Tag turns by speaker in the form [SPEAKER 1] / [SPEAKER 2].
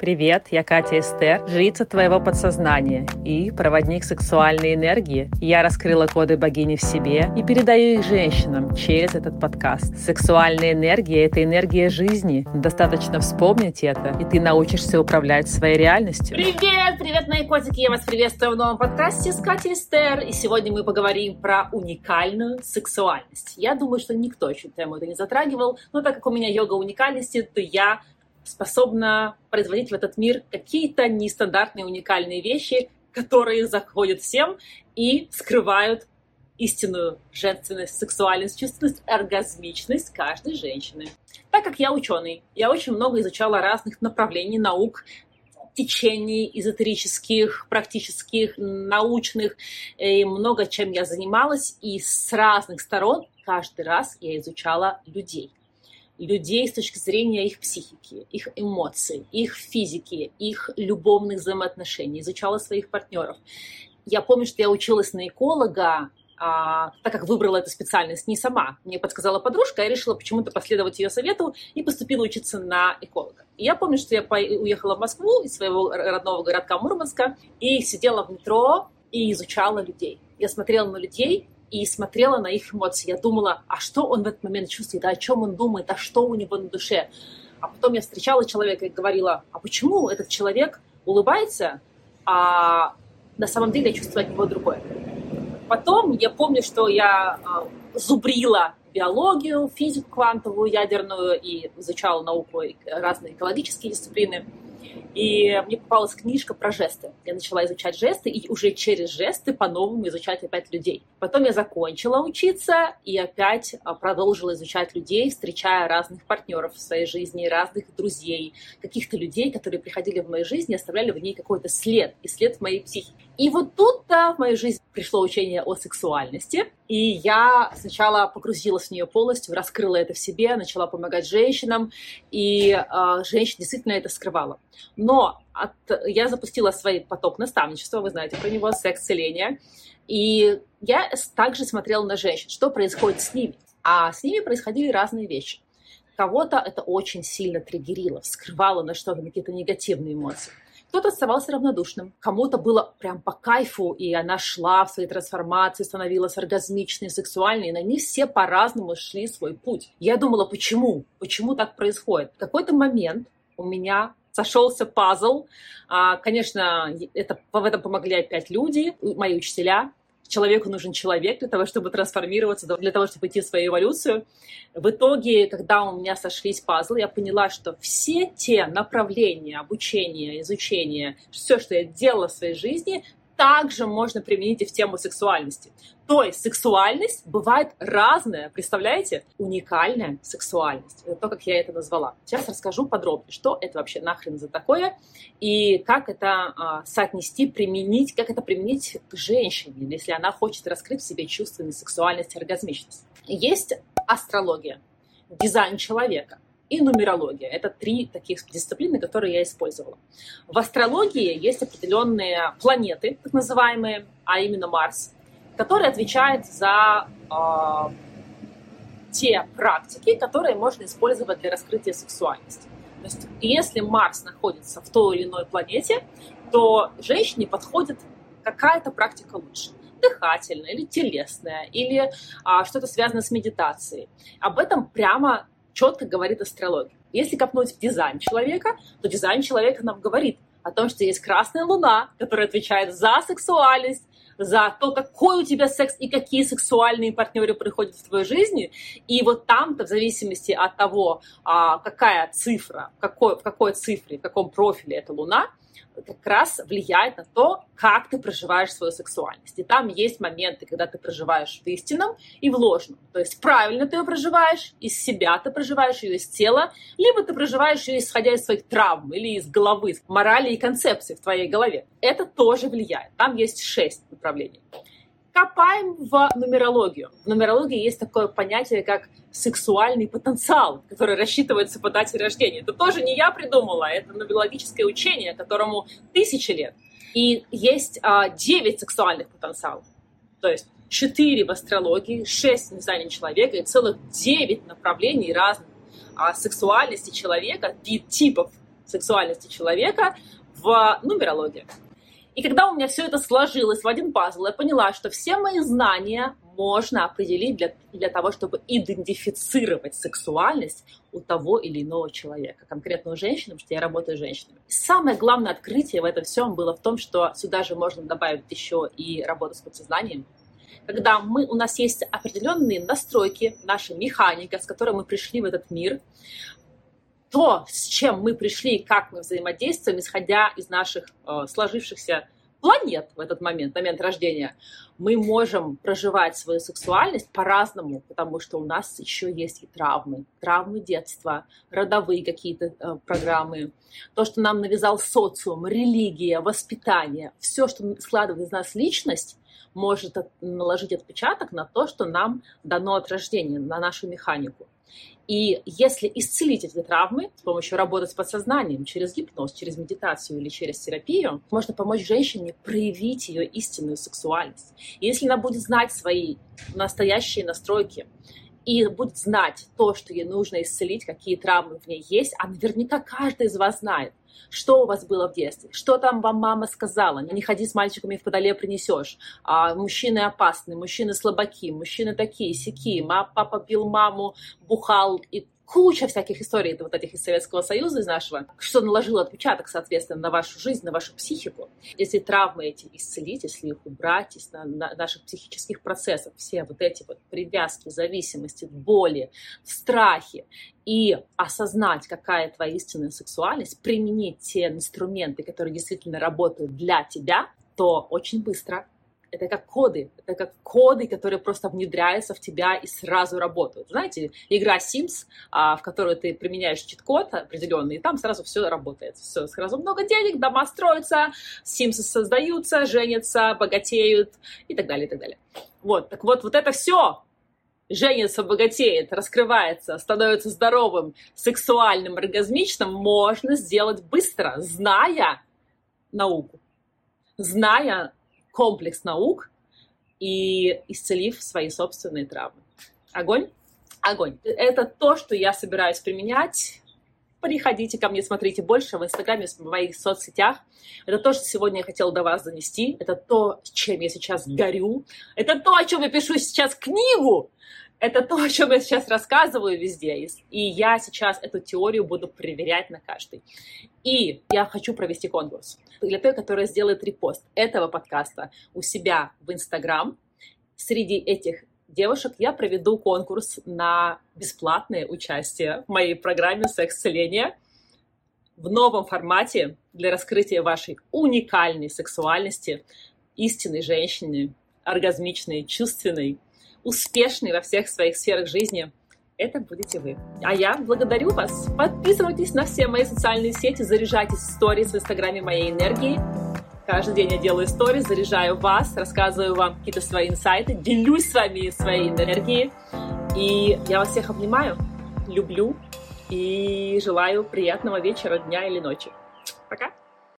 [SPEAKER 1] Привет, я Катя Эстер, жрица твоего подсознания и проводник сексуальной энергии. Я раскрыла коды богини в себе и передаю их женщинам через этот подкаст. Сексуальная энергия — это энергия жизни. Достаточно вспомнить это, и ты научишься управлять своей реальностью.
[SPEAKER 2] Привет, привет, мои котики! Я вас приветствую в новом подкасте с Катей Эстер. И сегодня мы поговорим про уникальную сексуальность. Я думаю, что никто еще тему это не затрагивал, но так как у меня йога уникальности, то я способна производить в этот мир какие-то нестандартные, уникальные вещи, которые заходят всем и скрывают истинную женственность, сексуальность, чувственность, оргазмичность каждой женщины. Так как я ученый, я очень много изучала разных направлений наук, течений эзотерических, практических, научных, и много чем я занималась, и с разных сторон каждый раз я изучала людей людей с точки зрения их психики, их эмоций, их физики, их любовных взаимоотношений, изучала своих партнеров. Я помню, что я училась на эколога, а, так как выбрала эту специальность не сама. Мне подсказала подружка, я решила почему-то последовать ее совету и поступила учиться на эколога. И я помню, что я уехала в Москву из своего родного городка Мурманска и сидела в метро и изучала людей. Я смотрела на людей, и смотрела на их эмоции. Я думала, а что он в этот момент чувствует, а о чем он думает, а что у него на душе. А потом я встречала человека и говорила, а почему этот человек улыбается, а на самом деле я чувствую от него другое. Потом я помню, что я э, зубрила биологию, физику квантовую, ядерную и изучала науку, разные экологические дисциплины. И мне попалась книжка про жесты. Я начала изучать жесты и уже через жесты по-новому изучать опять людей. Потом я закончила учиться и опять а, продолжила изучать людей, встречая разных партнеров в своей жизни, разных друзей, каких-то людей, которые приходили в мою жизнь и оставляли в ней какой-то след, и след в моей психике. И вот тут-то в мою жизнь пришло учение о сексуальности, и я сначала погрузилась в нее полностью, раскрыла это в себе, начала помогать женщинам, и э, женщин действительно это скрывала. Но от, я запустила свой поток наставничества, вы знаете про него, секс-целение, и я также смотрела на женщин, что происходит с ними. А с ними происходили разные вещи. Кого-то это очень сильно триггерило, вскрывало на что-то, какие-то негативные эмоции. Кто-то оставался равнодушным, кому-то было прям по кайфу, и она шла в своей трансформации, становилась оргазмичной, сексуальной, и они все по-разному шли свой путь. Я думала, почему? Почему так происходит? В какой-то момент у меня сошелся пазл. А, конечно, это, в этом помогли опять люди, мои учителя, человеку нужен человек для того, чтобы трансформироваться, для того, чтобы идти в свою эволюцию. В итоге, когда у меня сошлись пазлы, я поняла, что все те направления обучения, изучения, все, что я делала в своей жизни, также можно применить и в тему сексуальности. То есть сексуальность бывает разная, представляете? Уникальная сексуальность. Это то, как я это назвала. Сейчас расскажу подробнее, что это вообще нахрен за такое и как это а, соотнести, применить, как это применить к женщине, если она хочет раскрыть в себе чувственность, сексуальность, оргазмичность. Есть астрология, дизайн человека – и нумерология. Это три таких дисциплины, которые я использовала. В астрологии есть определенные планеты, так называемые, а именно Марс, который отвечает за э, те практики, которые можно использовать для раскрытия сексуальности. То есть, если Марс находится в той или иной планете, то женщине подходит какая-то практика лучше дыхательная или телесная, или а, что-то связанное с медитацией. Об этом прямо четко говорит астрология. Если копнуть в дизайн человека, то дизайн человека нам говорит о том, что есть красная луна, которая отвечает за сексуальность, за то, какой у тебя секс и какие сексуальные партнеры приходят в твою жизнь. И вот там-то, в зависимости от того, а, какая цифра, какой, в какой цифре, в каком профиле эта луна, как раз влияет на то, как ты проживаешь свою сексуальность. И там есть моменты, когда ты проживаешь в истинном и в ложном. То есть правильно ты ее проживаешь, из себя ты проживаешь ее из тела, либо ты проживаешь ее исходя из своих травм или из головы, морали и концепций в твоей голове. Это тоже влияет. Там есть шесть направлений копаем в нумерологию. В нумерологии есть такое понятие, как сексуальный потенциал, который рассчитывается по дате рождения. Это тоже не я придумала, это нумерологическое учение, которому тысячи лет. И есть а, 9 сексуальных потенциалов. То есть 4 в астрологии, 6 в дизайне человека и целых 9 направлений разных а, сексуальности человека, типов сексуальности человека в нумерологии. И когда у меня все это сложилось в один пазл, я поняла, что все мои знания можно определить для, для того, чтобы идентифицировать сексуальность у того или иного человека, конкретно у женщины, потому что я работаю с женщинами. Самое главное открытие в этом всем было в том, что сюда же можно добавить еще и работу с подсознанием, когда мы, у нас есть определенные настройки, наша механика, с которой мы пришли в этот мир, то, с чем мы пришли, как мы взаимодействуем, исходя из наших э, сложившихся планет в этот момент, момент рождения, мы можем проживать свою сексуальность по-разному, потому что у нас еще есть и травмы, травмы детства, родовые какие-то э, программы, то, что нам навязал социум, религия, воспитание, все, что складывает из нас личность, может наложить отпечаток на то, что нам дано от рождения, на нашу механику. И если исцелить эти травмы с помощью работы с подсознанием, через гипноз, через медитацию или через терапию, можно помочь женщине проявить ее истинную сексуальность. И если она будет знать свои настоящие настройки, и будет знать то, что ей нужно исцелить, какие травмы в ней есть, а наверняка каждый из вас знает, что у вас было в детстве? Что там вам мама сказала? Не ходи с мальчиками в подоле принесешь. А, мужчины опасны, мужчины слабаки, мужчины такие, сякие. Папа бил маму, бухал и куча всяких историй вот этих из Советского Союза, из нашего, что наложило отпечаток, соответственно, на вашу жизнь, на вашу психику. Если травмы эти исцелить, если их убрать из на, на наших психических процессов, все вот эти вот привязки, зависимости, боли, страхи, и осознать, какая твоя истинная сексуальность, применить те инструменты, которые действительно работают для тебя, то очень быстро это как коды, это как коды, которые просто внедряются в тебя и сразу работают. Знаете, игра Sims, а, в которой ты применяешь чит-код определенный, и там сразу все работает. Все, сразу много денег, дома строятся, Sims создаются, женятся, богатеют и так далее, и так далее. Вот, так вот, вот это все женится, богатеет, раскрывается, становится здоровым, сексуальным, оргазмичным, можно сделать быстро, зная науку, зная комплекс наук и исцелив свои собственные травмы. Огонь? Огонь. Это то, что я собираюсь применять. Приходите ко мне, смотрите больше в Инстаграме, в моих соцсетях. Это то, что сегодня я хотела до вас занести. Это то, чем я сейчас горю. Это то, о чем я пишу сейчас книгу. Это то, о чем я сейчас рассказываю везде. И я сейчас эту теорию буду проверять на каждый. И я хочу провести конкурс для той, которая сделает репост этого подкаста у себя в Инстаграм. Среди этих девушек я проведу конкурс на бесплатное участие в моей программе «Секс-целение» в новом формате для раскрытия вашей уникальной сексуальности, истинной женщины, оргазмичной, чувственной, успешный во всех своих сферах жизни, это будете вы. А я благодарю вас. Подписывайтесь на все мои социальные сети, заряжайтесь в сторис в инстаграме моей энергии. Каждый день я делаю сторис, заряжаю вас, рассказываю вам какие-то свои инсайты, делюсь с вами своей энергией. И я вас всех обнимаю, люблю и желаю приятного вечера, дня или ночи. Пока!